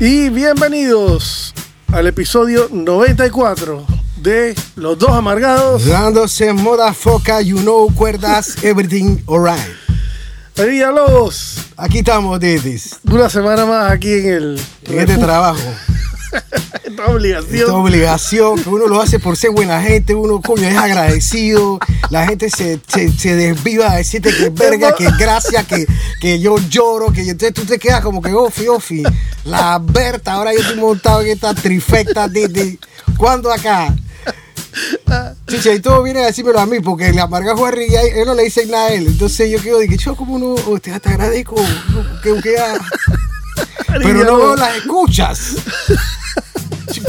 Y bienvenidos al episodio 94 de Los Dos Amargados. Dándose moda foca, you know, cuerdas, everything alright. María Lobos, Aquí estamos, Didis. una semana más aquí en el. En este trabajo. Esta obligación. Esta obligación que uno lo hace por ser buena gente, uno coño es agradecido, la gente se, se, se desviva a decirte que verga, que gracias, que, que yo lloro, que entonces tú te quedas como que ofi, ofi, la Berta, ahora yo estoy montado en esta trifecta de ¿cuándo acá? Chicha, y todo viene a decírmelo a mí, porque el amargajo Harry, ya- él no le dice nada a él, entonces yo quedo que yo como uno, oh, te, te agradezco, que, que, ah, pero no las escuchas.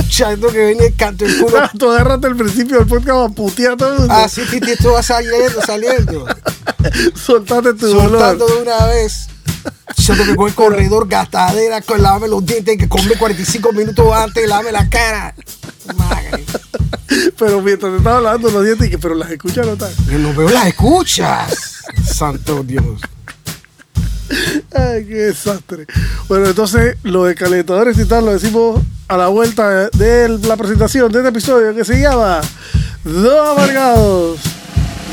Chucha, es lo que viene el canto el culo. Tú agárrate al principio del podcast a putear a todo el mundo. Ah, Titi, esto va saliendo, saliendo. Soltate tu Soltando dolor. de una vez. Yo que coger corredor, gastadera, con lavarme los dientes, que comer 45 minutos antes, lavarme la cara. Madre. Pero mientras te estaba hablando los dientes, y que, pero las escuchas no están. Yo no veo las escuchas. Santo Dios. Ay, qué desastre. Bueno, entonces lo de calentadores y tal lo decimos a la vuelta de la presentación de este episodio que se llama Dos Amargados.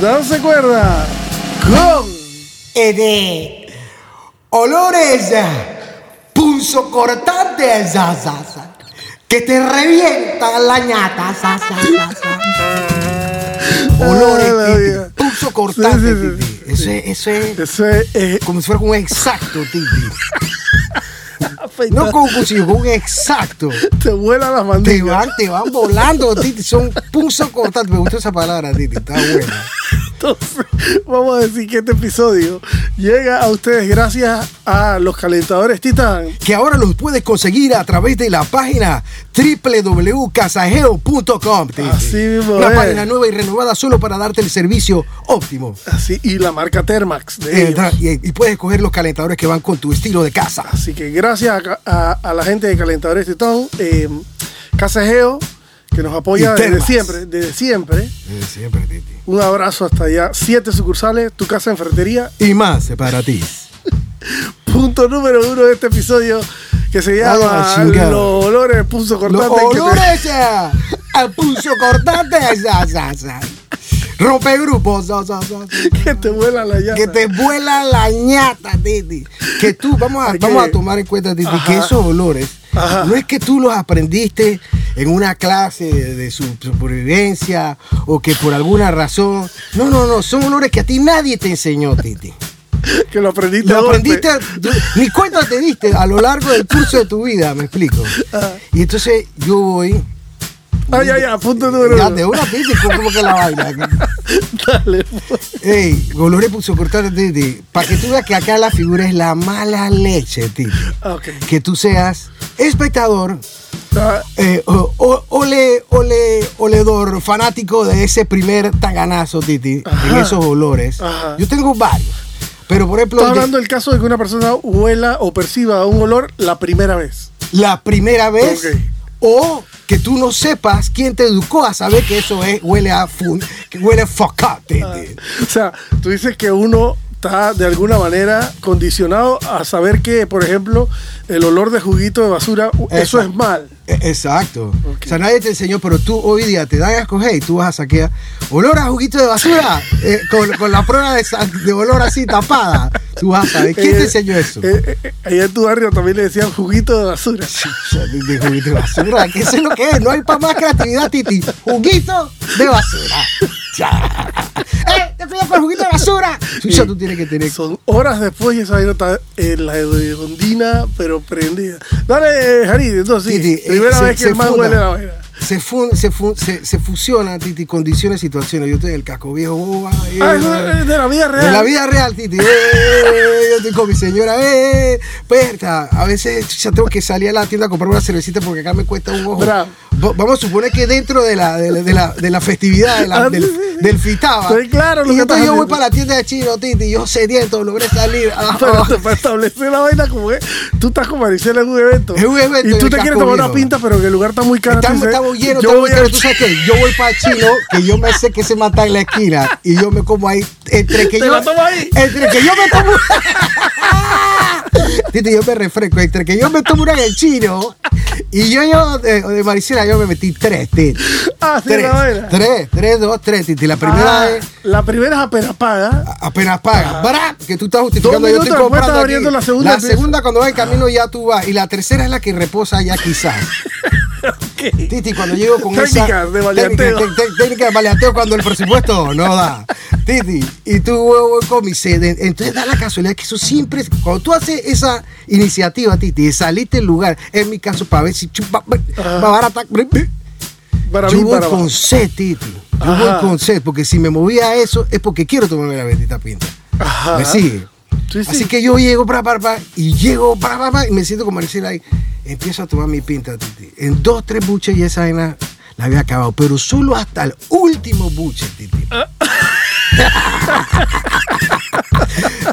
Danse cuerda con Eh, de olores punzo cortantes, que te revientan la ñata. Olores, punzo cortante, Sí, sí, sí, Titi. Eso es, eso es eh, como si fuera un exacto, Titi. Afeitar. No con un cuchillo, un exacto. te vuela las Te mandíbulas. van, te van volando, Titi. Son punzo cortante. Me gustó esa palabra, Titi. Está buena. Entonces, vamos a decir que este episodio llega a ustedes gracias a los calentadores Titán. que ahora los puedes conseguir a través de la página www.casajeo.com. Así mismo Una es. página nueva y renovada solo para darte el servicio óptimo. Así, y la marca Termax de Eh, y, y puedes escoger los calentadores que van con tu estilo de casa. Así que gracias a, a- a la gente de Calentadores Titán, eh, Casa Geo, que nos apoya desde siempre, desde siempre. siempre, Titi. Un abrazo hasta allá. Siete sucursales, tu casa en ferretería. Y más para ti. Punto número uno de este episodio que se llama. Los olores punzo Los cortante. te- olores eh, al pulso cortante. Rompe grupos. Que te vuelan la llanta. Que te vuela la ñata, Titi. Que tú, vamos a, vamos a tomar en cuenta, Titi, Ajá. que esos olores Ajá. no es que tú los aprendiste en una clase de, de su- supervivencia o que por alguna razón. No, no, no. Son olores que a ti nadie te enseñó, Titi. Que lo aprendiste. a Lo aprendiste, tú- ni cuenta te diste a lo largo del curso de tu vida, me explico. Ajá. Y entonces yo voy. Ah, ya, ya, punto número uno. de una Titi, como que la vaina. Dale. Ey, olores puso cortante, Titi. Para que tú veas que acá la figura es la mala leche, Titi. Ah, Ok. Que tú seas espectador, Ah, eh, ole, ole, oledor, fanático de ese primer taganazo, Titi, en Ajá. esos olores. Ajá. Yo tengo varios. Pero por ejemplo, Estás de- hablando del caso de que una persona huela o perciba un olor la primera vez. la primera vez. Ok. O que tú no sepas quién te educó a saber que eso es, huele a fun, que huele a fuck up, Titi. O sea, tú dices que uno está de alguna manera condicionado a saber que, por ejemplo, el olor de juguito de basura, eso es mal. E- Exacto. O sea, nadie te enseñó, pero tú hoy día te dan a escoger y tú vas a saquear olor a juguito de basura eh, con, con la prueba de, olor así tapada. Tú vas a saber. ¿Quién te Eh, enseñó eso? eh, eh, allá en tu barrio también le decían juguito de basura. de juguito de basura. ¿Qué es lo que es? No hay para más creatividad, Titi. Juguito de basura. Ya. ¡Eh! ¡Te cuidas con el juguito de basura! Chucha, tú tienes que tener. Son horas después y esa vaina está en la hondina, pero prendida. Dale, Jarid, entonces sí, Titi, eh, primera se- vez que se el man funda. huele la vaina. se, fun- se, fun- se, se fusiona, Titi, condiciones, situaciones. Yo estoy en el casco viejo, boba, eh, Ah, es de la vida real. de la vida real, Titi. Eh, yo estoy con mi señora, eh, puerta. A veces ya tengo que salir a la tienda a comprar una cervecita porque acá me cuesta un ojo. Bravo. Va- Vamos a suponer que dentro de la, de la, de la, de la festividad, de la- Ah, del, del fitaba. Estoy claro lo y que entonces yo voy para la tienda de chino, Titi. Yo sediento, logré salir. Ah, Pero ah. te- para establecer la vaina como que tú estás con Maricela en un evento. Es un evento Y tú te quieres tomar una pinta, pero que el lugar está muy caro. Estamos llenos, yo a- llenos. Tú sabes que yo voy para chino, que yo me sé que se mata en la esquina y yo me como ahí. Entre que ¿Te yo. lo tomas ahí? Entre que yo me tomo. Titi, yo me refresco. Entre que yo me tomo una en el chino y yo, yo de, de Maricela, yo me metí tres, Titi. Ah, sí, tres, la tres, tres, dos, tres, Titi. La primera Ah, es. La primera es apenas paga. Apenas paga. ¡Bra! Que tú estás justificando. Yo estoy comprando. aquí. la segunda La segunda, cuando va en camino, ya tú vas. Y la tercera es la que reposa ya quizás. Titi, cuando llego con Técnicas esa de maleanteo. técnica, te- te- técnica de maleanteo cuando el presupuesto no da. Titi, y tú voy con mi. Entonces da la casualidad que eso siempre, cuando tú haces esa iniciativa, Titi, de salirte del lugar, en mi caso, para ver si chupa, va barata, Para yo mí, voy para con sed, Titi. Yo Ajá. voy con sed, porque si me movía a eso es porque quiero tomarme la bendita pinta. Ajá. ¿Me sigue? Sí, sí. Así que yo llego, pra, pra, y llego, pra, pra, y me siento como Maricela ahí. Empiezo a tomar mi pinta, Titi. En dos, tres buches y esa vaina la había acabado, pero solo hasta el último buche, Titi.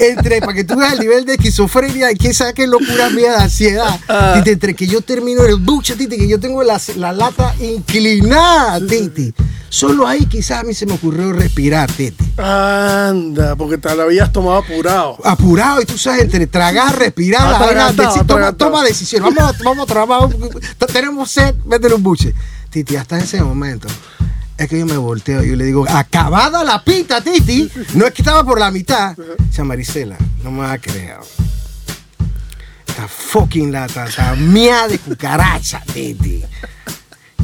entre, para que tú veas el nivel de esquizofrenia y quién sabe qué locura mía de ansiedad. Titi, entre que yo termino el buche, Titi, que yo tengo la, la lata inclinada, Titi. Solo ahí quizás a mí se me ocurrió respirar, Titi. Anda, porque te lo habías tomado apurado. apurado y tú sabes, entre tragar, respirar, la vaina, toma, toma decisión. Vamos, a- vamos a trabajar, tenemos sed, métele un buche. Titi, hasta ese momento, es que yo me volteo y yo le digo, acabada la pinta, Titi. No es que estaba por la mitad. Dice Maricela, no me vas a creer. Esta fucking lata, esta mía de cucaracha, Titi.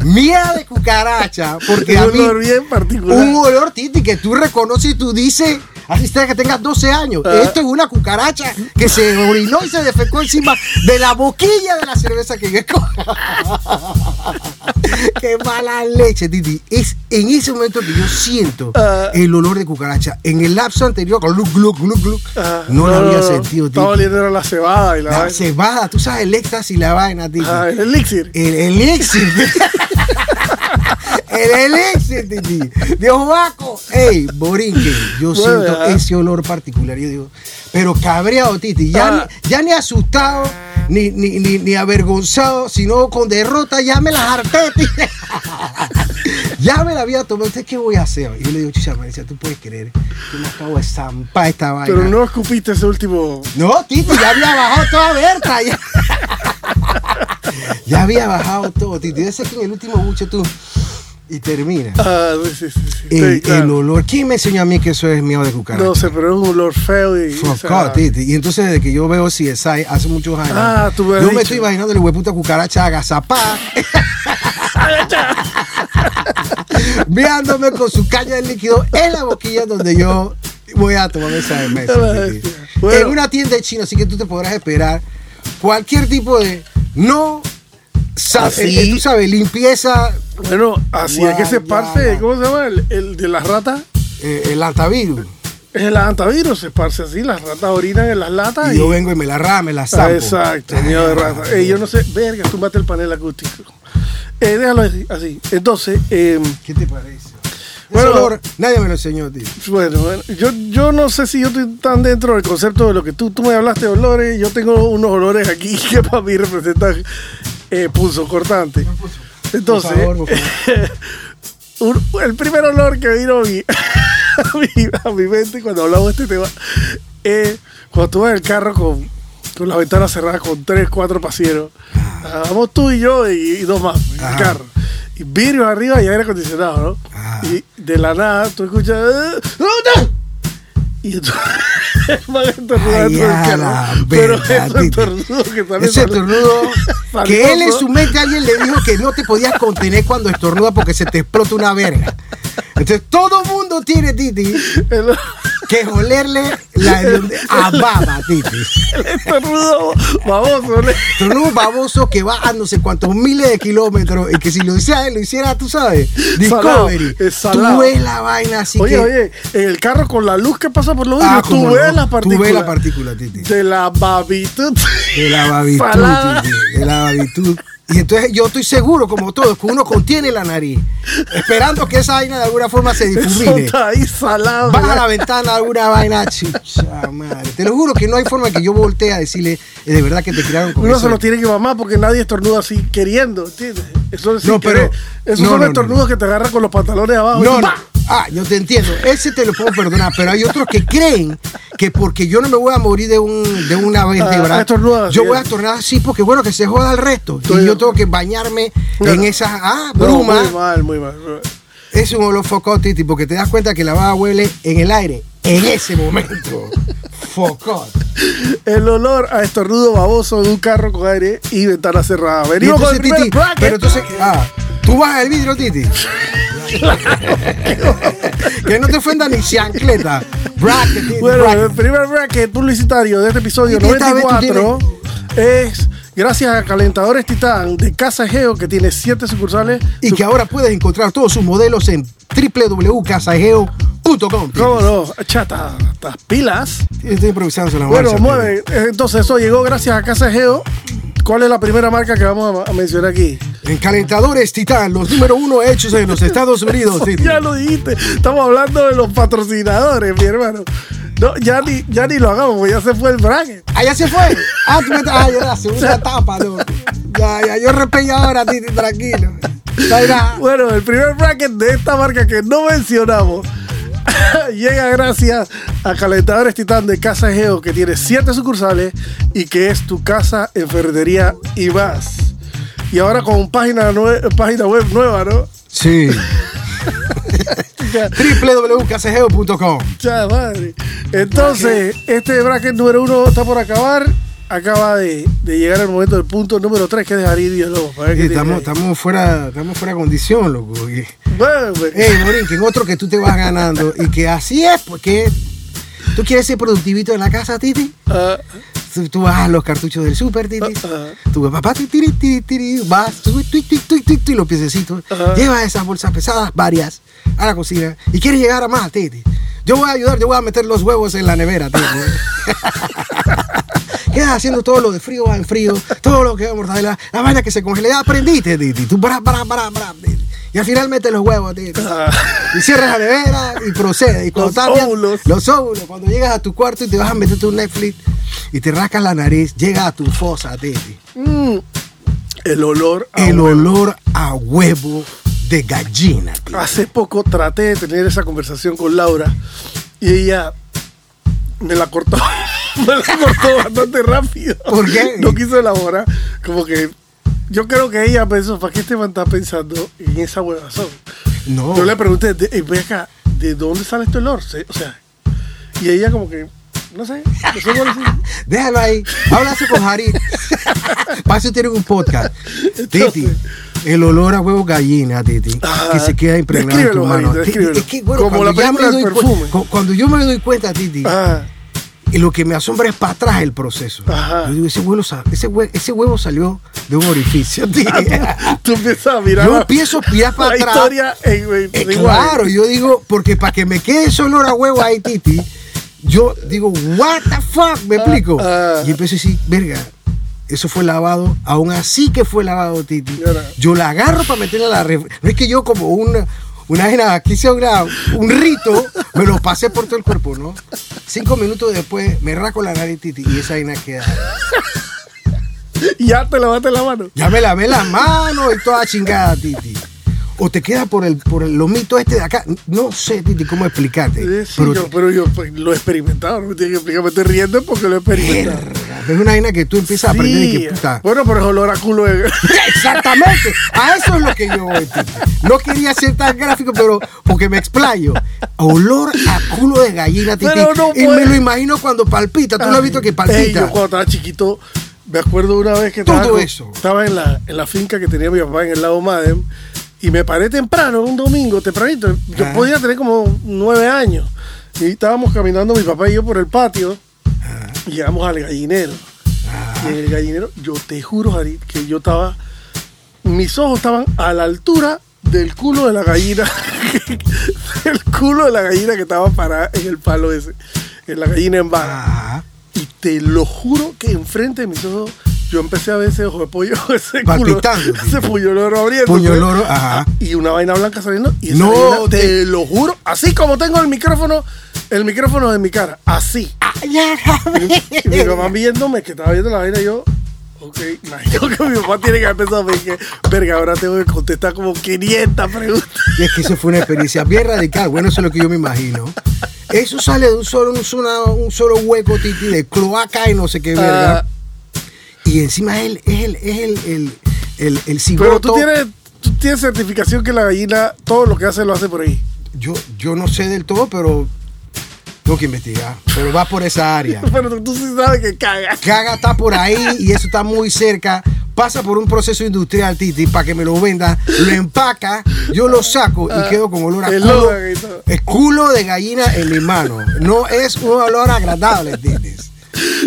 Mía de cucaracha, porque Un a mí olor bien particular. un olor, Titi, que tú reconoces y tú dices, así sea que tengas 12 años, Ah. esto es una cucaracha que se orinó y se defecó encima de la boquilla de la cerveza que yo escogí. Qué mala leche, Titi. Es en ese momento que yo siento Ah. el olor de cucaracha. En el lapso anterior, con gluc, gluc, gluc, gluc, Ah, no, lo había sentido, Estaba Titi. oliendo a la cebada y la, La vaina. cebada, tú sabes, el éxtasis y la vaina, Titi. El elixir. El elixir. El Titi. De Obaco. Ey, Borinque. Yo Bueno, siento ese olor particular. Yo digo, pero cabreado, Titi. Ya, Ah. ni, ya ni asustado, ni, ni, ni, ni avergonzado, sino con derrota. Ya me las harté, Titi. ya me la había tomado. Entonces, ¿qué voy a hacer? Y yo le digo, chicha, Maricia, tú puedes creer que me acabo de zampar esta vaina. Pero no escupiste ese último. No, Titi, ya había bajado toda Berta. Ya, Ya había bajado todo, Titi. Debe ser que en el último buche tú. Y termina. Ah, sí, sí, sí. sí, El, claro. el olor. ¿Quién me enseñó a mí que eso es miedo de cucaracha? No sé, pero es un olor feo y. Fuck off, Titi. Y entonces desde que yo veo CSI hace muchos años, Ah, tú me has yo me estoy imaginando el hueputa cucaracha agazapá, viándome con su caña de líquido en la boquilla donde yo voy a tomar esa mesa. Bueno. En una tienda de chino, así que tú te podrás esperar cualquier tipo de no, Así. eh, eh, tú sabes, limpieza, Bueno, así es que se esparce. ¿Cómo se llama? El, el de las ratas. eh, el antivirus. Es el antivirus, se esparce así. Las ratas orinan en las latas. Y yo vengo y me la rama, me la Ah, zampo. exacto, miedo de rata. Ey, yo no sé, verga, túmbate el panel acústico. Eh, déjalo así. así. Entonces, eh, ¿Qué te parece? Bueno. Olor, nadie me lo enseñó, tío. bueno, bueno, yo, yo no sé si yo estoy tan dentro del concepto de lo que tú, tú me hablaste de olores. Yo tengo unos olores aquí que para mí representan eh, pulso cortante. Entonces, Por favor, por favor. un- el primer olor que vino a mi, a mi, a mi mente cuando hablamos de este tema es cuando tú vas en el carro con, con las ventanas cerradas con tres, cuatro pasieros. Ah, Vamos tú y yo y, y dos más en el Ajá. carro. Y vidrios arriba y aire acondicionado, ¿no? Ajá. Y de la nada tú escuchas. "Eh, no, no". Y entonces el del a la Pero ese estornudo que también Ese sale- estornudo que él en su mente alguien le dijo que no te podías contener cuando estornuda porque se te explota una verga. Entonces todo mundo tiene Titi el- que olerle la a baba, Titi. El estornudo baboso, ¿no? Estornudo baboso que va a no sé cuántos miles de kilómetros y que si lo hiciera, lo hiciera, tú sabes, Salado, Discovery. es salado. Tú ves la vaina así Oye, que. oye, en el carro con la luz que pasa por los Ah, vidrios, tú cómo ves la Tú partícula. ves la partícula, Titi. De la babitud. De la babitud. Titi, de la babitud. Y entonces yo estoy seguro, como todos, que uno contiene la nariz, esperando que esa vaina de alguna forma se Eso difumine. está ahí salado. Baja ¿verdad? la ventana alguna vaina, chicha madre. Te lo juro que no hay forma que yo voltee a decirle eh, de verdad que te criaron con Uno eso. se lo tiene que mamar porque nadie estornuda así queriendo, ¿entiendes? Eso es No, pero- no, son no, estornudos no. que te agarran con los pantalones abajo. No, no. Ah, yo te entiendo. Ese te lo puedo perdonar, pero hay otros que creen que porque yo no me voy a morir de, un, de una vértebra, Ah, yo voy a estornudar así porque bueno, que se joda el resto. Estoy- Y yo tengo que bañarme en no. esa ah, No, bruma. muy mal, muy mal. es un olor focot, Titi, porque te das cuenta que la baba huele en el aire en ese momento. Focot. El olor a estornudo baboso de un carro con aire y ventana cerrada. Venimos con el Titi, bracket. pero entonces, ah, tú bajas el vidrio, Titi. que no te ofenda ni chancleta. Bracket, Bueno, bracket. el primer bracket publicitario de este episodio Y esta vez tú 94 es gracias a Calentadores Titán de Casa Geo que tiene siete sucursales. Y que ahora puedes encontrar todos sus modelos en www.casajeo.com. ¿Cómo no? Chata, estas pilas. Estoy improvisando la Bueno, mueve. Entonces, eso llegó gracias a Casa Geo. ¿Cuál es la primera marca que vamos a, mencionar aquí? En calentadores Titán, los número uno hechos en los Estados Unidos. Titi. Ya lo dijiste. Estamos hablando de los patrocinadores, mi hermano. No, ya ni, ya ni lo hagamos, porque ya se fue el bracket. Ah, ya se fue. Ah, tú me ah, ya la segunda etapa, no. Ya, ya, yo respeto ahora, Titi, tranquilo. Bueno, el primer bracket de esta marca que no mencionamos llega gracias a Calentadores Titán de Casa Geo, que tiene siete sucursales y que es tu casa en ferretería y más. Y ahora con página, página web nueva, ¿no? Sí. Madre. Entonces, este bracket número uno está por acabar. Acaba de, de llegar el momento del punto número 3, que es dejar ir tiene Estamos, estamos, fuera, estamos fuera de condición, loco. Bueno, pues, Ey, Morín, que en otro que tú te vas ganando y que así es, porque tú quieres ser productivito en la casa, Titi. ah, Tú, tú vas a los cartuchos del super, Titi. Ajá. Tú vas, papá, tiri, tiri, tiri, vas, tú, tu, y los piececitos. Llevas esas bolsas pesadas, varias, a la cocina y quieres llegar a más, Titi. Yo voy a ayudar, yo voy a meter los huevos en la nevera, Titi. Haciendo todo lo de frío va en frío, todo lo que mortadela, la vaina que se congela. Ya aprendiste, Titi. Tú. Y al final metes los huevos, Titi. Y cierras la nevera y procede. Y cuando Los bien- óvulos. Los óvulos. Cuando llegas a tu cuarto y te vas a meter tu Netflix y te rascas la nariz, llega a tu fosa, Titi. Mm, el olor a El huevo. olor a huevo de gallina, Titi. Hace poco traté de tener esa conversación con Laura y ella me la cortó. me la cortó bastante rápido. ¿Por qué? No quiso elaborar. Como que yo creo que ella pensó, ¿para qué este man está pensando en esa huevazón? No. Yo le pregunté, eh, ve acá, ¿de dónde sale este olor? O sea, y ella como que, no sé, no sé cuál es. Déjalo ahí. Háblase con Harit. Para eso tienen un podcast. Titi. El olor a huevo gallina, Titi. Ah, que se queda impregnado en tu mano. Harit. Es que, bueno, Como la película del perfume. cu- Cuando yo me doy cuenta, Titi, Ah, y lo que me asombra es para atrás el proceso. Ajá. Yo digo, ese huevo, sa- ese, hue- ese huevo salió de un orificio, Titi. tú empiezas a mirar Yo empiezo a mirar para la atrás. historia en, en- Eh, claro, yo digo, porque para que me quede ese olor a huevo ahí, Titi, yo digo, what the fuck, me explico. ah. y empiezo a decir, verga, eso fue lavado, aún así que fue lavado, Titi. Yo la agarro para meterla a la No es que yo como una, una vaina, quise una- un rito, me lo pasé por todo el cuerpo, ¿no? Cinco minutos después me raco la nariz, Titi, y esa vaina queda. Ya te lavaste la mano. Ya me lavé las manos y toda chingada, Titi. O te queda por el, por el lomito este de acá. No sé, Titi, cómo explicarte. Sí, pero yo- pero yo pues, lo he experimentado, no me tiene que explicar, me estoy riendo porque lo he experimentado. verga, es una vaina que tú empiezas a aprender y que puta. Bueno, pero es olor a culo de... Exactamente. A eso es lo que yo voy, Titi. No quería ser tan gráfico, pero porque me explayo. Olor a culo de gallina. Pero no y puede. me lo imagino cuando palpita. Tú lo has visto que Ey, palpita. yo cuando estaba chiquito, me acuerdo una vez que Todo estaba, eso. estaba en, la, en la finca que tenía mi papá en el lago Madem y me paré temprano, un domingo, tempranito. Yo Ah. podía tener como nueve años. Y estábamos caminando mi papá y yo por el patio y llegamos al gallinero. Y en el gallinero, yo te juro, Jari, que yo estaba. Mis ojos estaban a la altura del culo de la gallina. del culo de la gallina que estaba parada en el palo ese. En la gallina en vara. Ajá. Y te lo juro que enfrente de mis ojos yo empecé a ver ese ojo de pollo, ese culo, ese puño loro abriendo. Puño loro, ajá. Y una vaina blanca saliendo. Y esa No, te, te- lo juro, así como tengo el micrófono, el micrófono de mi cara, así. Y mi mamá viéndome que estaba viendo la vaina, yo, ok, imagino que mi papá tiene que haber pensado, que, verga, ahora tengo que contestar como 500 preguntas. Y es que eso fue una experiencia bien radical. Bueno, eso es lo que yo me imagino. Eso sale de un solo, un solo, un solo hueco, titi, de cloaca y no sé qué verga. Ah, y encima él es el, es el, el, el, el pero tú tienes, tú tienes certificación que la gallina, todo lo que hace lo hace por ahí. Yo, yo no sé del todo, pero tengo que investigar. Pero va por esa área. Pero tú, sí sabes que caga. Caga está por ahí y eso está muy cerca. Pasa por un proceso industrial, Titi, para que me lo venda. Lo empaca, yo lo saco y quedo con olor a el culo. El culo de gallina en mi mano. No es un olor agradable, Titi.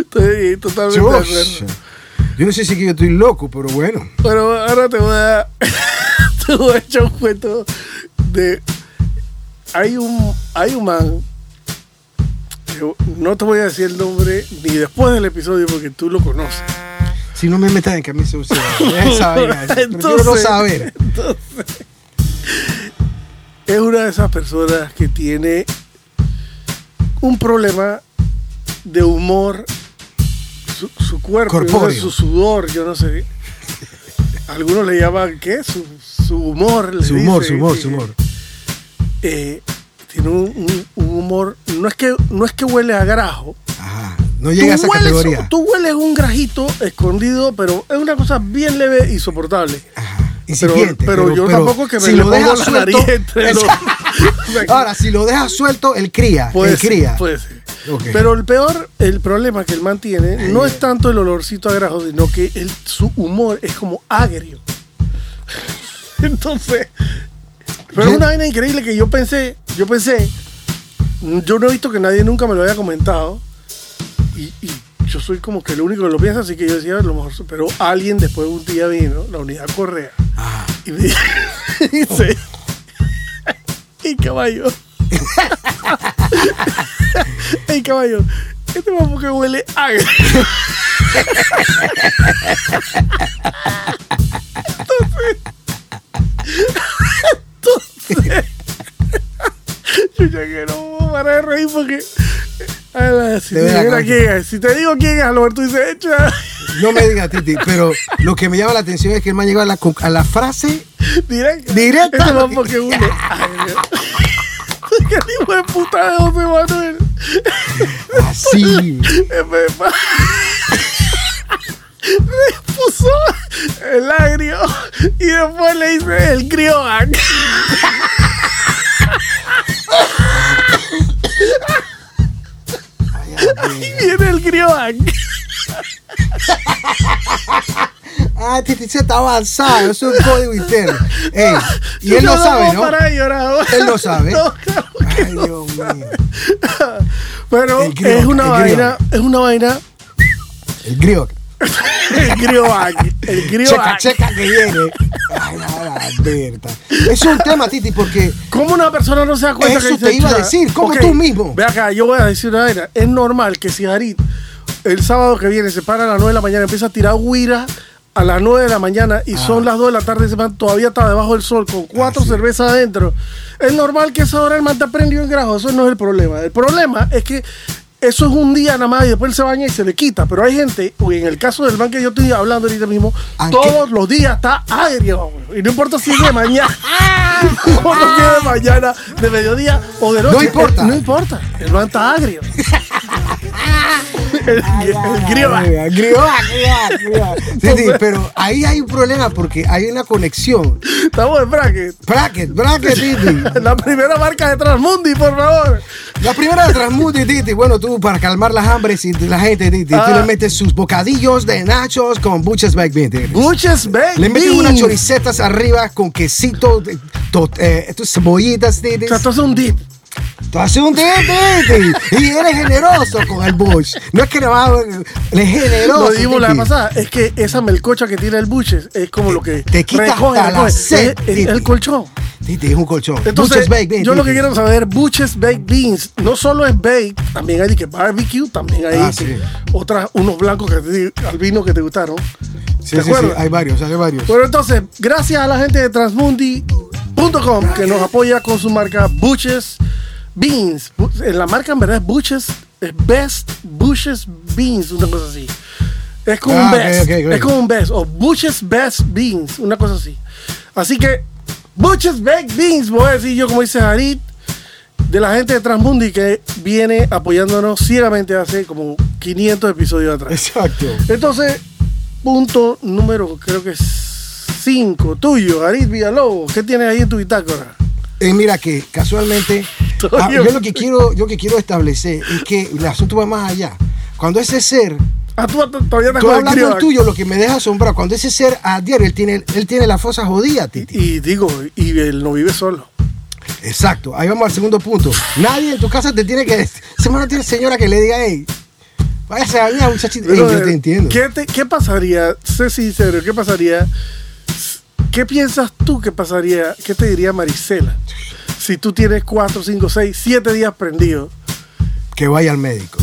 Estoy totalmente acuerdo. Yo no sé si yo estoy loco, pero bueno. Pero ahora te voy a, te voy a echar un cuento de. Hay un, hay un man. No te voy a decir el nombre ni después del episodio porque tú lo conoces. Si no me metas en camisa sucia, esa vaina. Prefiero no Entonces- saber. Es una de esas personas que tiene un problema de humor. Su, su cuerpo, no sé, su sudor, yo no sé. Algunos le llaman, ¿qué? Su, su humor. le Su humor, su humor, su humor. eh, tiene un, humor, no es que no es que huele a grajo. Ajá. No llega a esa tú, hueles, categoría. tú hueles un grajito escondido, pero es una cosa bien leve y soportable. Ajá. Pero, pero, yo tampoco es que me si lo dejas suelto, los- Ahora, si lo dejas suelto, él cría. Puede él ser, cría. puede ser. Pero el peor, el problema que el man tiene, no es tanto el olorcito a grajo, sino que el- su humor es como agrio. Entonces, pero Yo- una vaina increíble que yo pensé, yo pensé, yo no he visto que nadie nunca me lo haya comentado. Y, y yo soy como que el único que lo piensa, así que yo decía, a lo mejor, pero alguien después un día vino, la unidad Correa, Ajá. y me dice, y caballo, Ey, caballo, este mambo que huele agrio. ya que no puedo parar de reír porque. ala, si, Te te la quién es, si te digo quién es, a lo mejor tú dices, echa. No me digas, Titi, pero lo que me llama la atención es que el man llegó a la, a la frase Directa. Directa. Este mambo que huele agrio. Que el hijo de puta de José Manuel. así. Le puso el agrio y después le hice el Y viene el crioac. Ah, se está avanzado, es un código interno. Ey, y él lo sabe, puedo ¿no? parar de llorar. Él lo sabe. No, claro que Ay, no. Dios mío. Pero crioac, es una vaina, es una vaina. El griot. El crioac. El Checa, crioac. checa que viene. Ay, la Berta. Es un tema, Titi, porque ¿Cómo una persona no se da cuenta Eso que dice, te iba a "Chuta, decir, ¿cómo ok, tú mismo?" Ve acá, yo voy a decir una vaina. Es normal que si Harit el sábado que viene se para a las 9 de la mañana, empieza a tirar huira a las 9 de la mañana y son las 2 de la tarde, ese man todavía está debajo del sol con cuatro Ah, sí. cervezas adentro. Es normal que esa hora el man te prendido en grajo, eso no es el problema. El problema es que eso es un día nada más y después él se baña y se le quita. Pero hay gente, en el caso del man que yo estoy hablando ahorita mismo, Aunque- todos los días está agrio. Y no importa si es de mañana, no importa si es de mañana, de mediodía o de noche. No importa. No importa. El man está agrio. el, el pero ahí hay un problema porque hay una conexión. Estamos en bracket. Bracket, bracket, Titi. La primera marca de Transmundi, por favor. La primera de Transmundi, Titi. Bueno, tú para calmar las hambres y la gente, Titi, tú Ah. le metes sus bocadillos de nachos con buches baked bean, Titi. Buches Baked Le metes Beans. unas choricetas arriba con quesito, to- eh, cebollitas, Titi. O sea, esto es un dip. Tú haces un tete y eres generoso con el Bush. No es que no va él es generoso. Lo dijimos la titi. pasada, es que esa melcocha que tiene el buches es como lo que Te quita recoge, hasta la Es- es titi. el colchón. Titi, es un colchón. Entonces, Bush's Baked Beans, yo lo que quiero saber, Buches Baked Beans, no solo es baked, también hay que barbecue, también hay Ah, sí. otras, unos blancos que te, albino que te gustaron. Sí, ¿te sí, sí, hay varios, hay varios. Bueno, entonces, gracias a la gente de Transmundi.com que nos apoya con su marca Buches Beans. La marca en verdad es Buches, es Best Buches Beans, una cosa así. Es como Ah, un ok, best, es como un best, o Buches Best Beans, una cosa así. Así que, Buches Baked Beans, voy a decir yo, como dice Harit, de la gente de Transmundi que viene apoyándonos ciegamente hace como 500 episodios atrás. Exacto. Entonces, punto número, creo que es 5, tuyo, Arit Villalobos. ¿Qué tienes ahí en tu bitácora? Eh, mira que casualmente, ah, yo lo que quiero, yo lo que quiero establecer es que el asunto va más allá. Cuando ese ser, Ah, tú todavía te hablando del tuyo, lo que me deja asombrado, cuando ese ser a diario, él tiene, él tiene la fosa jodida, Titi. Y digo, y él no vive solo. Exacto, ahí vamos al segundo punto. Nadie en tu casa te tiene que. No tiene señora que le diga, hey, váyase a bañar, muchachito. Ey, Pero, yo te entiendo. ¿qué, te- qué pasaría? Sé sincero, ¿qué pasaría? ¿Qué piensas tú que pasaría? ¿Qué te diría Marisela? Si tú tienes 4, 5, 6, 7 días prendido. Que vaya al médico.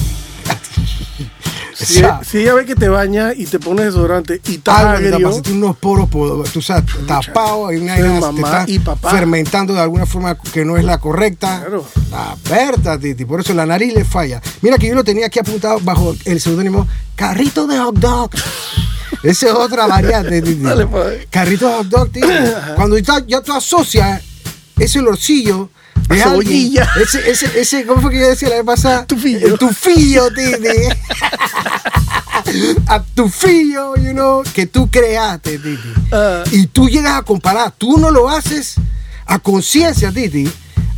Si, Esa- si ella ve que te baña y te pones desodorante y agrio, tiene unos poros, por- tú sabes, tapados, hay una te está y papá. fermentando de alguna forma que no es la correcta. Claro. La aperta, Titi, por eso la nariz le falla. Mira que yo lo tenía aquí apuntado bajo el seudónimo Carrito de Hot Dog. Esa es otra variante, Titi. Dale, pues. Carrito de Hot Dog, Titi. Cuando ya, ya tú asocias ese olorcillo de A alguien, ese, ese, ese, ¿cómo fue que yo decía la vez pasada? Tufillo. El tufillo, Titi. a tu fillo, you know, que tú creaste, Titi. Ah. Y tú llegas a comparar, tú no lo haces a conciencia, Titi.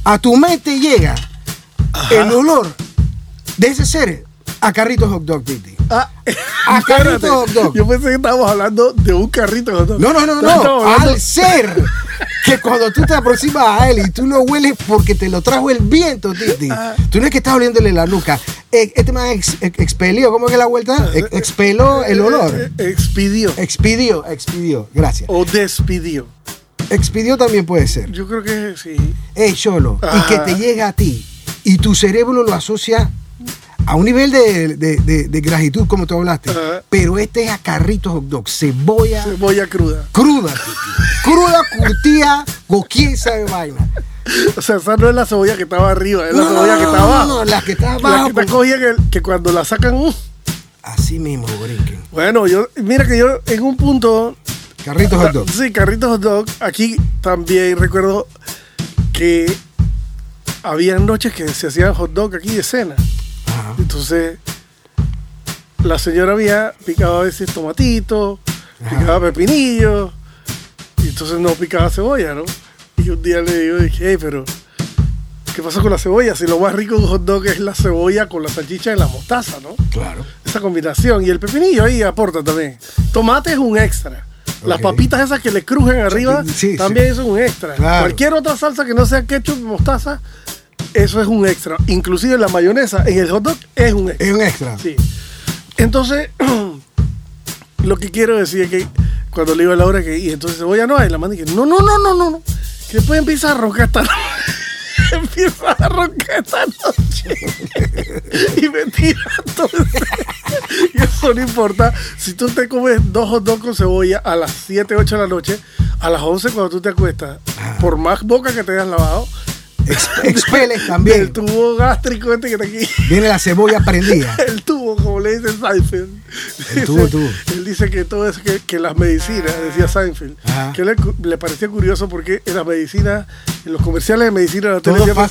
A tu mente llega el olor de ese ser a carrito hot dog, Titi. Ah, A carrito hot dog. Yo pensé que estábamos hablando de un carrito hot dog. No, no, no, no. hablando- Al ser que cuando tú te aproximas a él y tú lo hueles porque te lo trajo el viento, Titi. Ah. Tú no es que estás oliéndole la nuca. Eh, Este man ex- ex- expelió, ¿cómo es que la vuelta? Ex- Expeló el olor. Eh, eh, Expidió. Expidió, expidió. Gracias. O despidió. Expidió también puede ser. Yo creo que sí. Ey, Cholo. Y que te llega a ti. Y tu cerebro lo asocia a un nivel de, de- de- de gratitud, como tú hablaste. Pero este es a carrito hot dog. Cebolla Cebolla cruda. cruda. Cruda, curtida, con quién sabe vaina. O sea, esa no es la cebolla que estaba arriba, es la cebolla no, que no, está no, abajo. no, la que está La abajo. que está cogida que, que cuando la sacan. uh. Así mismo, brinquen. Bueno, yo, mira que yo en un punto. Carrito hot dog. Sí, carritos hot dog. Aquí también recuerdo que había noches que se hacían hot dog aquí de cena. Entonces, la señora había picado a veces tomatito, picaba pepinillo, y entonces no picaba cebolla, ¿no? Y un día le digo, dije, hey, pero, ¿qué pasa con la cebolla? Si lo más rico de un hot dog es la cebolla con la salchicha y la mostaza, ¿no? Claro. Esa combinación. Y el pepinillo ahí aporta también. Tomate es un extra. Las papitas esas que le crujen arriba Sí, también es un extra. Claro. Cualquier otra salsa que no sea ketchup, mostaza, eso es un extra. Inclusive la mayonesa en el hot dog es un extra. Es un extra. Sí. Entonces, lo que quiero decir es que cuando le digo a Laura que, y entonces cebolla no hay, la manda y que, no, no, no, no, no, no. Que después empieza a roncar esta noche. empieza a roncar esta noche. y me tira entonces. y eso no importa. Si tú te comes dos hot dogs con cebolla a las 7, 8 de la noche, a las 11 cuando tú te acuestas, por más boca que te hayas lavado, Ex- Expeles el también. tubo gástrico este que está aquí. Viene la cebolla prendida. El tubo, como le dice Seinfeld. El tubo, Dice- tubo. Él dice que todo eso, que, que las medicinas, decía Seinfeld, Ajá. que le, le parecía curioso porque en las medicinas, en los comerciales de medicina, la tele siempre,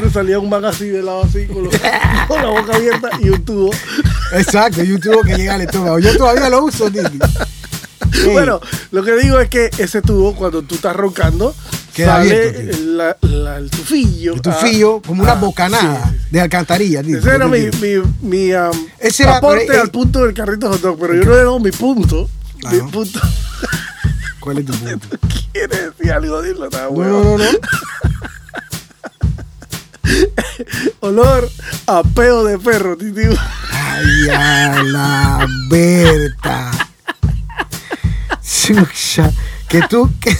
por salía un man así de lado así, con, los- con la boca abierta y un tubo. Exacto, yo tuvo que llegar al estómago. Yo todavía lo uso, Titi. Ey, Bueno, lo que digo es que ese tubo, cuando tú estás roncando, Queda sale abierto, tío. el, la- la- el tufillo. el tufillo, ah, como una ah, bocanada sí, sí, sí. de alcantarilla, Titi. Ese era mi, mi, mi, um, Ese era, aporte eh, al punto del carrito hot dog, pero yo no dado mi punto. Mi Ajá. punto. ¿Cuál es tu punto? ¿Quieres decir algo? Dilo, está No, bueno. no, no, no. Olor a peo de perro, titi. Ay, a la Berta. Que tú. que-.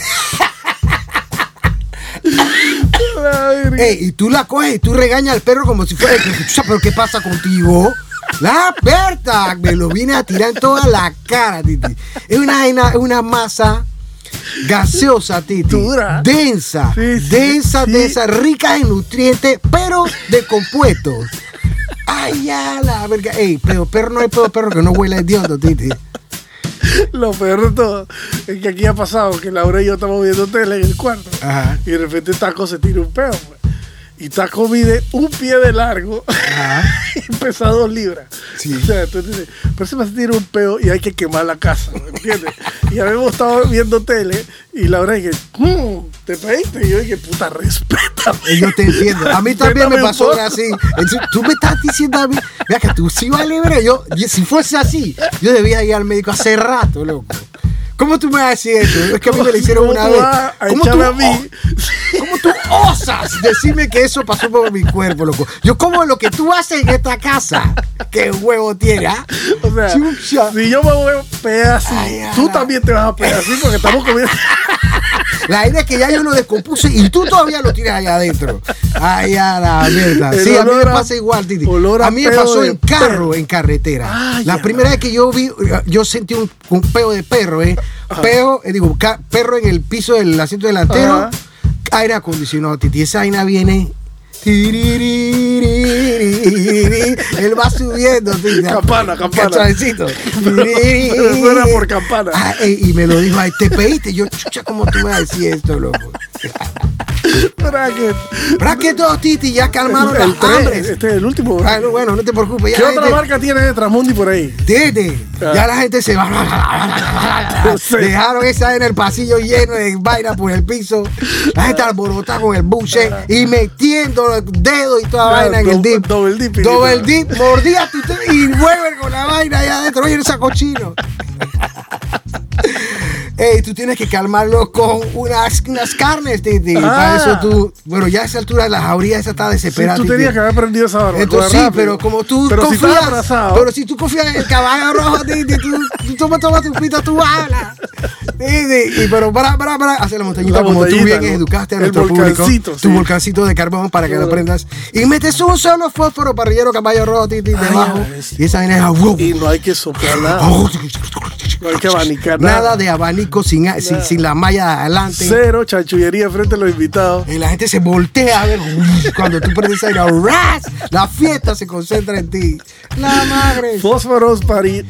Ey, y tú la coges y tú regañas al perro como si fuera. Chucha, pero ¿qué pasa contigo? La Berta, me lo vine a tirar en toda la cara, Titi. Es una, una masa gaseosa, Titi. Dura. Densa, Sí, sí, densa, sí. densa, rica en nutrientes, pero descompuestos. Ay, ya, la verga. Ey, pero perro no hay pedo perro que no huela hediondo, Titi. Lo peor de todo es que aquí ha pasado que Laura y yo estamos viendo tele en el cuarto. Ajá. Y de repente Taco se tira un peo. pues. Y Taco mide un pie de largo Ajá. y pesa dos libras. Sí. O sea, entonces dice, pero se me tira un peo y hay que quemar la casa, ¿me entiendes? y habíamos estado viendo tele y Laura dije, "Mm, ¿te pediste? Y yo dije, puta, respétame. Eh, Yo te entiendo. A mí también me pasó algo así. Entonces, tú me estás diciendo a mí, vea que tú sí vale, verga. Yo, si fuese así, yo debía ir al médico hace rato, loco. ¿Cómo tú me vas a decir eso? Es que a mí me lo hicieron ¿Cómo una tú vez. vas a ¿Cómo tú, a mí? o- ¿Cómo tú osas decirme que eso pasó por mi cuerpo, loco? Yo como lo que tú haces en esta casa. ¿Qué huevo tiene, ah? O sea, Chucha. si yo me voy a pegar así, Ay, tú también te vas a pegar así porque estamos comiendo. La idea es que ya yo lo descompuse y tú todavía lo tienes allá adentro. Ay, a la mierda. Sí, a mí me pasa igual, Titi. a mí me pasó en carro, en carretera. Ay, la primera vez que yo vi, yo sentí un, un peo de perro, ¿eh? Peo, eh, digo, perro en el piso del asiento delantero, Ajá. Aire acondicionado, Titi. Esa vaina viene. Él va subiendo, Titi. Campana, campana. Suavecito. Pero suena por campana. Ah, y me lo dijo, ay, te pediste. Yo, chucha, ¿cómo tú me vas a decir esto, loco? ¿Para qué todo, Titi? Ya calmaron El las tres, hambres. Este es el último. Ah, no, bueno, no te preocupes. Ya ¿Qué otra gente- marca tiene de Transmundi por ahí? Titi, Ah. ya la gente se va. Sí. Dejaron esa en el pasillo lleno de vaina por el piso. La gente alborotada con el buche y metiendo los dedos y toda Ah, vaina en el dip. double dip. Double dip, mordía y vuelve con la vaina allá adentro. Oye, esa cochino. Ey, tú tienes que calmarlo con unas, unas carnes, Titi. Para Ah. eso tú. Bueno, ya a esa altura la jauría esa está Sí, desesperada. tú Titi. tenías que haber aprendido esa barba. Entonces sí, pero como tú pero si confías, abrazado, pero si tú confías en el caballo rojo, Titi, tú, tú tomas, tomas tu pita, tú hablas. Titi, y pero para, para, para, hace la montañita La como montañita, tú bien ¿no? educaste a nuestro público. volcancito, Tu sí. volcancito de carbón para que lo prendas. Y metes un solo fósforo parrillero caballo rojo, Titi, Ay, debajo. a ver si- Y esa vaina es. Y no hay que soplar nada. No hay que abanicar nada. Nada de abanico sin, sin, sin la malla de adelante. Cero chanchullería frente a los invitados. Y la gente se voltea a ver cuando tú prendes aire. ¡ras! La fiesta se concentra en ti. La madre. Fósforos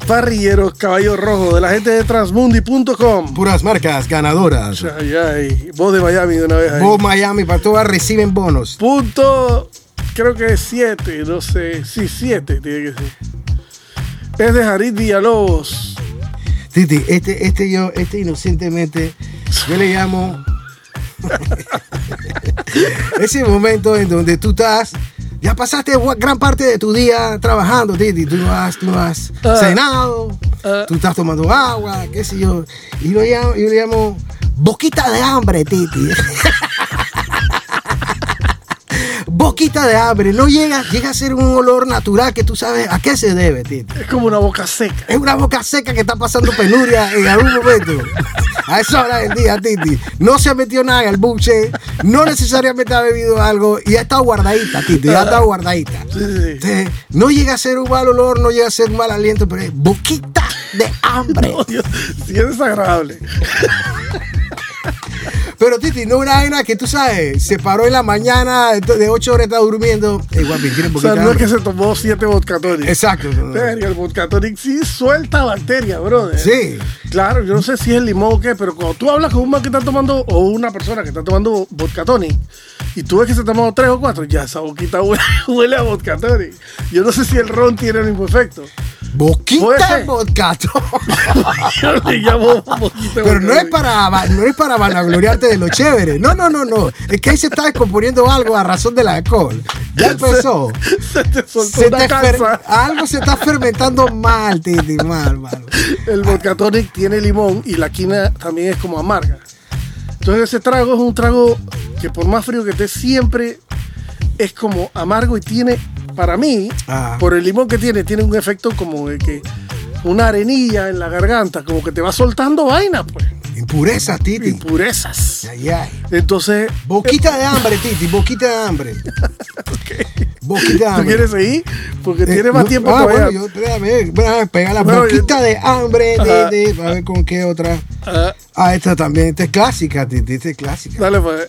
parrilleros caballo rojo de la gente de transmundi.com. Puras marcas ganadoras. Ay, ay. Voz de Miami de una vez ahí. Vos Miami, para todas reciben bonos. Punto, creo que es 7, no sé. Sí, 7 tiene que ser. Es de Jarid Villalobos. Titi, este, este yo, este inocentemente, yo le llamo ese momento en donde tú estás, ya pasaste gran parte de tu día trabajando, Titi. Tú no has, tú no has Ah. cenado, Ah. tú estás tomando agua, qué sé yo. Y lo llamo, yo le llamo boquita de hambre, Titi. Boquita de hambre, no llega, llega a ser un olor natural que tú sabes a qué se debe, Titi. Es como una boca seca. Es una boca seca que está pasando penuria en algún momento. A esa hora del día, Titi. No se ha metido nada en el buche, no necesariamente ha bebido algo y ha estado guardadita, Titi. Ya ha estado guardadita. Sí, sí. Entonces, no llega a ser un mal olor, no llega a ser un mal aliento, pero es boquita de hambre. Oh, Dios, sí es desagradable. Pero Titi, no una vaina que tú sabes, se paró en la mañana, de 8 horas está durmiendo. Ey, guapi, tiene O sea, no es que se tomó 7 vodka tonic. Exacto. El vodka tonic sí suelta bacteria, brother. Sí. Claro, yo no sé si es el limón o qué, pero cuando tú hablas con un man que está tomando, o una persona que está tomando vodka tonic, y tú ves que se ha tomado tres o cuatro, ya esa boquita huele, huele a vodka tonic. Yo no sé si el ron tiene el mismo efecto. Boquita ser. de boquita de Pero no es para no es para vanagloriarte de lo chévere. No, no, no, no. Es que ahí se está descomponiendo algo a razón del alcohol. Ya empezó. Se te soltó Se una te algo se está fermentando mal, Titi, mal, mal. El vodka tonic tiene limón y la quina también es como amarga. Entonces ese trago es un trago que por más frío que esté siempre es como amargo y tiene, para mí, Ah. por el limón que tiene, tiene un efecto como de que una arenilla en la garganta, como que te va soltando vaina, pues, Impureza, Titi. impurezas. Ay, ay. Entonces, Boquita de hambre, Titi, boquita de hambre. Boquita de ¿tú hambre. quieres seguir? Porque Eh, tiene más no, tiempo ah, todavía. bueno, yo déjame, déjame pegar la Bueno, boquita de hambre de, Ajá. de- a ver con qué otra. Ah, Ah, esta también, esta es clásica, Titi, esta es clásica. dale, pues.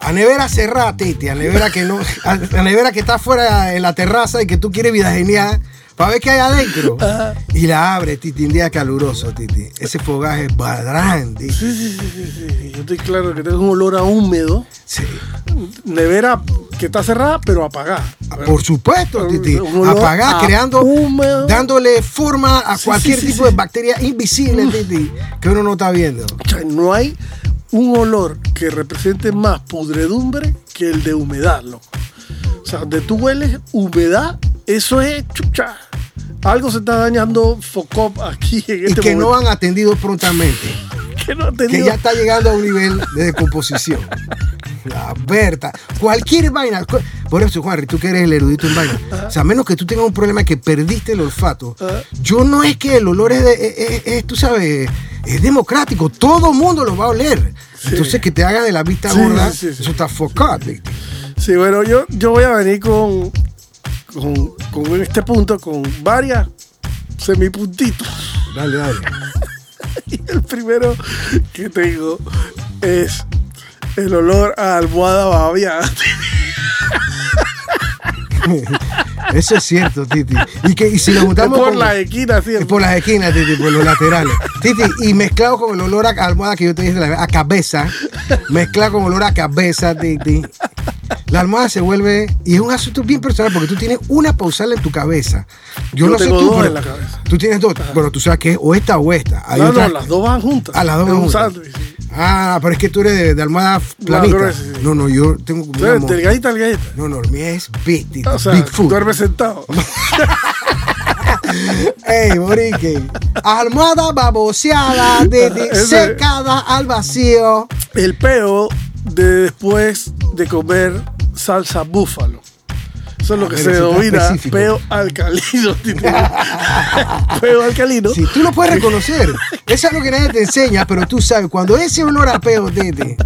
A nevera cerrada, Titi, a nevera que no, a, a nevera que está afuera en la terraza y que tú quieres vida genial para ver qué hay adentro. Ajá. Y la abre, Titi, un día caluroso, Titi. Ese fogaje es Titi. Sí, sí, sí, sí, sí. Yo estoy claro que tengo un olor a húmedo. Sí. Nevera que está cerrada, pero apagada. Por supuesto, Titi. Un olor Apagar, a creando, húmedo. dándole forma a Sí, cualquier sí, tipo de bacteria invisible, Titi, que uno no está viendo. O sea, no hay un olor que represente más pudredumbre que el de humedad, loco. O sea, donde tú hueles humedad, eso es chucha. Algo se está dañando Focop aquí en Y este que no han atendido prontamente. que no ha Que tenido- ya está llegando a un nivel de descomposición. La Berta. Cualquier vaina. Por eso, Juanri, tú que eres el erudito en vaina. O sea, a menos que tú tengas un problema que perdiste el olfato. Yo no es que el olor es, de, es- es- es, tú sabes, es democrático. Todo mundo lo va a oler. Entonces, que te hagas de la vista gorda, sí, sí, sí. eso está focado. Sí, bueno, yo, yo voy a venir con, con, con este punto, con varias semipuntitos. Dale, dale. Y el primero que tengo es el olor a almohada babiada. Eso es cierto, Titi. Y, que, y si lo juntamos por con- la esquina, Es ¿cierto? por las esquinas, Titi, por los laterales. Titi, y mezclado con el olor a almohada que yo te dije, la- a cabeza, mezclado con olor a cabeza, Titi. La almohada se vuelve, y es un asunto bien personal, porque tú tienes una pausal en tu cabeza. Yo, Yo no sé tengo tú, dos pero en la cabeza. tú tienes dos. Bueno, tú sabes que es o esta o esta. Hay no, otra- no, las dos van juntas. Ah, las dos van un juntas. Sí. Ah, pero es que tú eres de, de almohada planita. gruesa, sí. No, no, yo tengo como mo- delgadita, delgadita. No, no, mío es big, Titi, O sea, big food. duerme sentado. Ey, Borique. Almohada baboseada, de, de- secada al vacío. El peo de después de comer salsa búfalo. Eso es lo que ver, se denomina peo alcalino. peo alcalino. Si tú lo puedes reconocer, eso es lo que nadie te enseña, pero tú sabes, cuando ese olor a peo, Tete,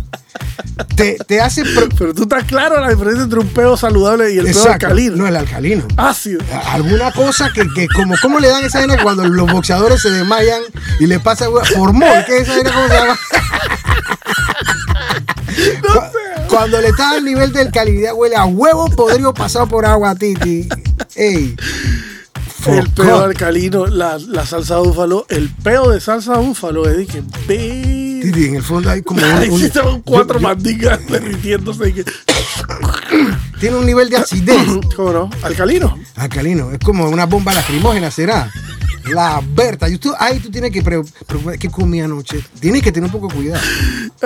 te, te hace. Pero tú estás claro la diferencia entre un peo saludable y el peo Exacto, alcalino. No, el alcalino. Ácido. Alguna cosa que, que como, ¿cómo le dan esa vaina cuando los boxeadores se desmayan y le pasa hormón? ¿Qué es esa vaina? ¿Cómo se llama? Cu- Cuando le está al nivel de alcalinidad, huele a huevo podrido pasado por agua, Titi. Ey. El peo alcalino, la, la salsa búfalo, el peo de salsa búfalo es que ve. Titi, en el fondo hay como Ahí un- sí estaban cuatro mandingas derritiéndose. que- tiene un nivel de acidez ¿Cómo no? Alcalino. alcalino. Es como una bomba lacrimógena, será. La Berta. Y tú, ahí tú tienes que qué comí anoche. Tienes que tener un poco de cuidado.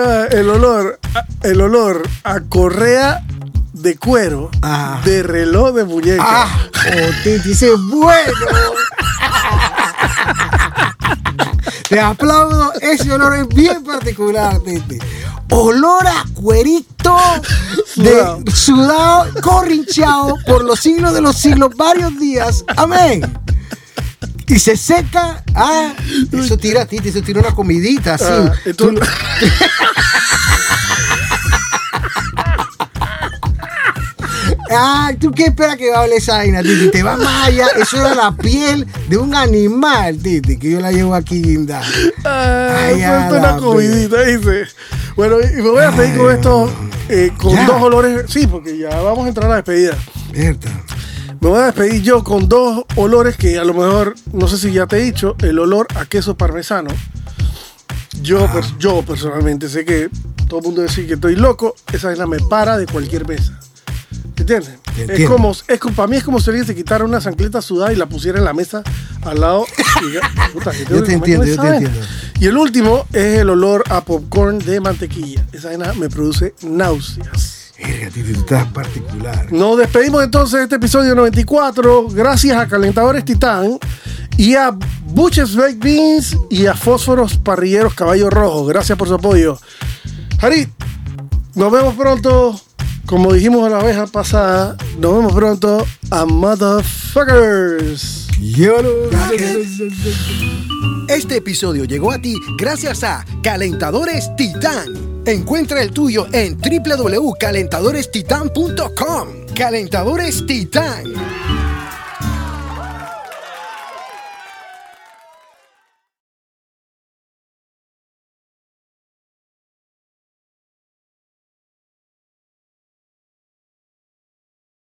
Ah, el olor, ah, el olor a correa de cuero Ah. de reloj de muñeca. Ah, oh, Titi, ese es bueno. Te aplaudo, ese olor es bien particular, Titi. Olor a cuerito de sudado, corrinchado por los siglos de los siglos, varios días. Amén. Y se seca. Ah, eso tira, Titi, eso tira una comidita así. Ah, Tú- Ay, ¿tú qué esperas que hable esa vaina, Titi? Te va allá. Eso era la piel de un animal, Titi, que yo la llevo aquí guindada. Ah, Ay, a la una comidita, dice. Bueno, y me voy a seguir con esto, eh, con Ya. dos olores. Sí, porque ya vamos a entrar a la despedida. Berta. Me voy a despedir yo con dos olores que a lo mejor, no sé si ya te he dicho, el olor a queso parmesano. Yo, Ah. yo personalmente sé que todo el mundo dice que estoy loco, esa vaina me para de cualquier mesa. ¿Entiendes? Es como, es como, para mí es como si alguien se quitara una chancleta sudada y la pusiera en la mesa al lado. y puta, Yo te entiendo, yo te entiendo. Y el último es el olor a popcorn de mantequilla. Esa vaina me produce náuseas. Estás particular. Nos despedimos entonces de este episodio 94. Gracias a Calentadores Titán y a Buches Baked Beans y a Fósforos Parrilleros Caballo Rojo. Gracias por su apoyo. Harit, nos vemos pronto. Como dijimos la vez pasada, nos vemos pronto a Motherfuckers. Este episodio llegó a ti gracias a Calentadores Titán. Encuentra el tuyo en www.calentadorestitan.com. Calentadores Titán.